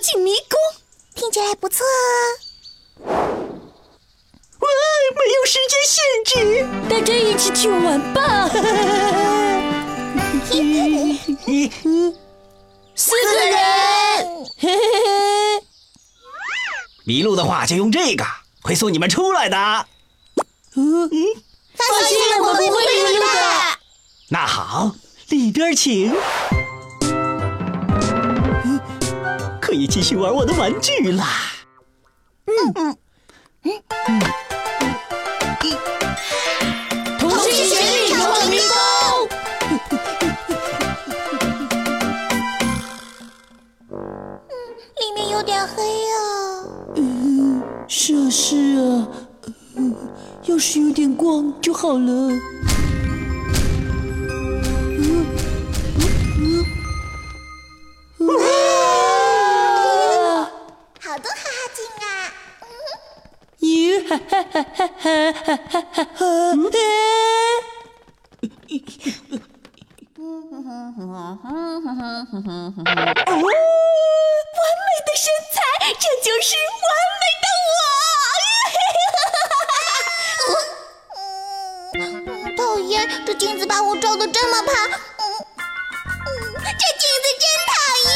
进迷宫，听起来不错哦。哇，没有时间限制，大家一起去玩吧。四个人，迷路的话就用这个，会送你们出来的。嗯，放心，我不会迷路的。那好，里边请。可以继续玩我的玩具啦。嗯。嗯。嗯。嗯。同心协力，闯迷宫。里面有点黑啊。嗯，是啊是啊，要是有点光就好了。这镜子把我照的这么胖。嗯，这镜子真讨厌。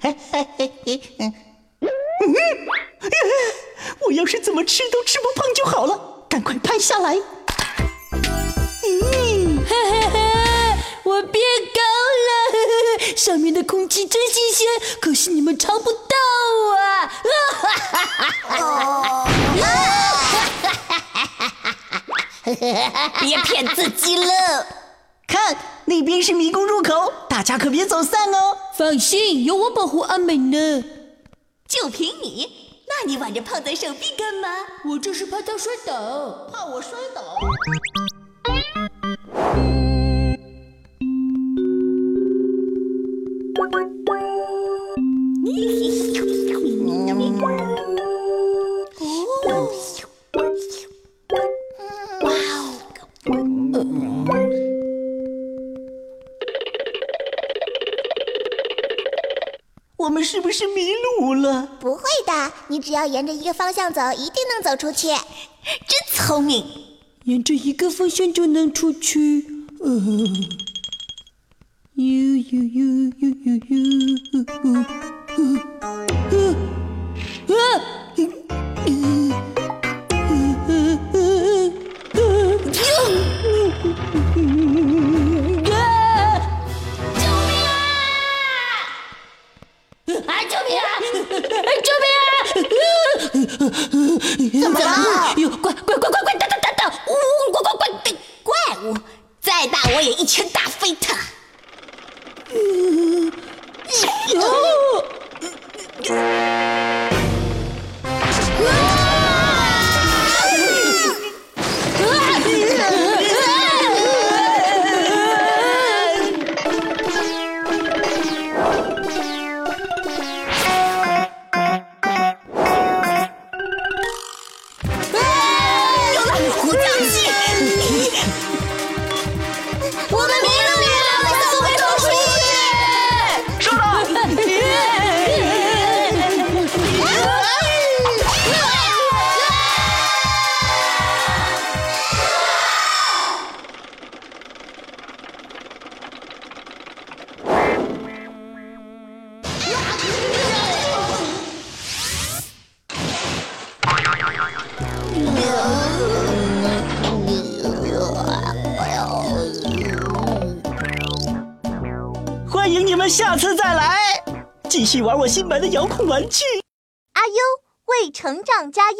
嘿嘿嘿嘿，嗯我要是怎么吃都吃不胖就好了，赶快拍下来。嗯，哈哈哈，我变高了，上面的空气真新鲜，可是你们尝不 别骗自己了，看那边是迷宫入口，大家可别走散哦。放心，有我保护阿美呢。就凭你，那你挽着胖仔手臂干嘛？我这是怕他摔倒，怕我摔倒。我们是不是迷路了？不会的，你只要沿着一个方向走，一定能走出去。真聪明，沿着一个方向就能出去。嗯，呦呦呦呦呦呦，怎么了？哟怪怪怪怪怪等等等等！呜！怪怪怪怪物，再大我也一拳打飞它。欢迎你们下次再来，继续玩我新买的遥控玩具。阿优为成长加油。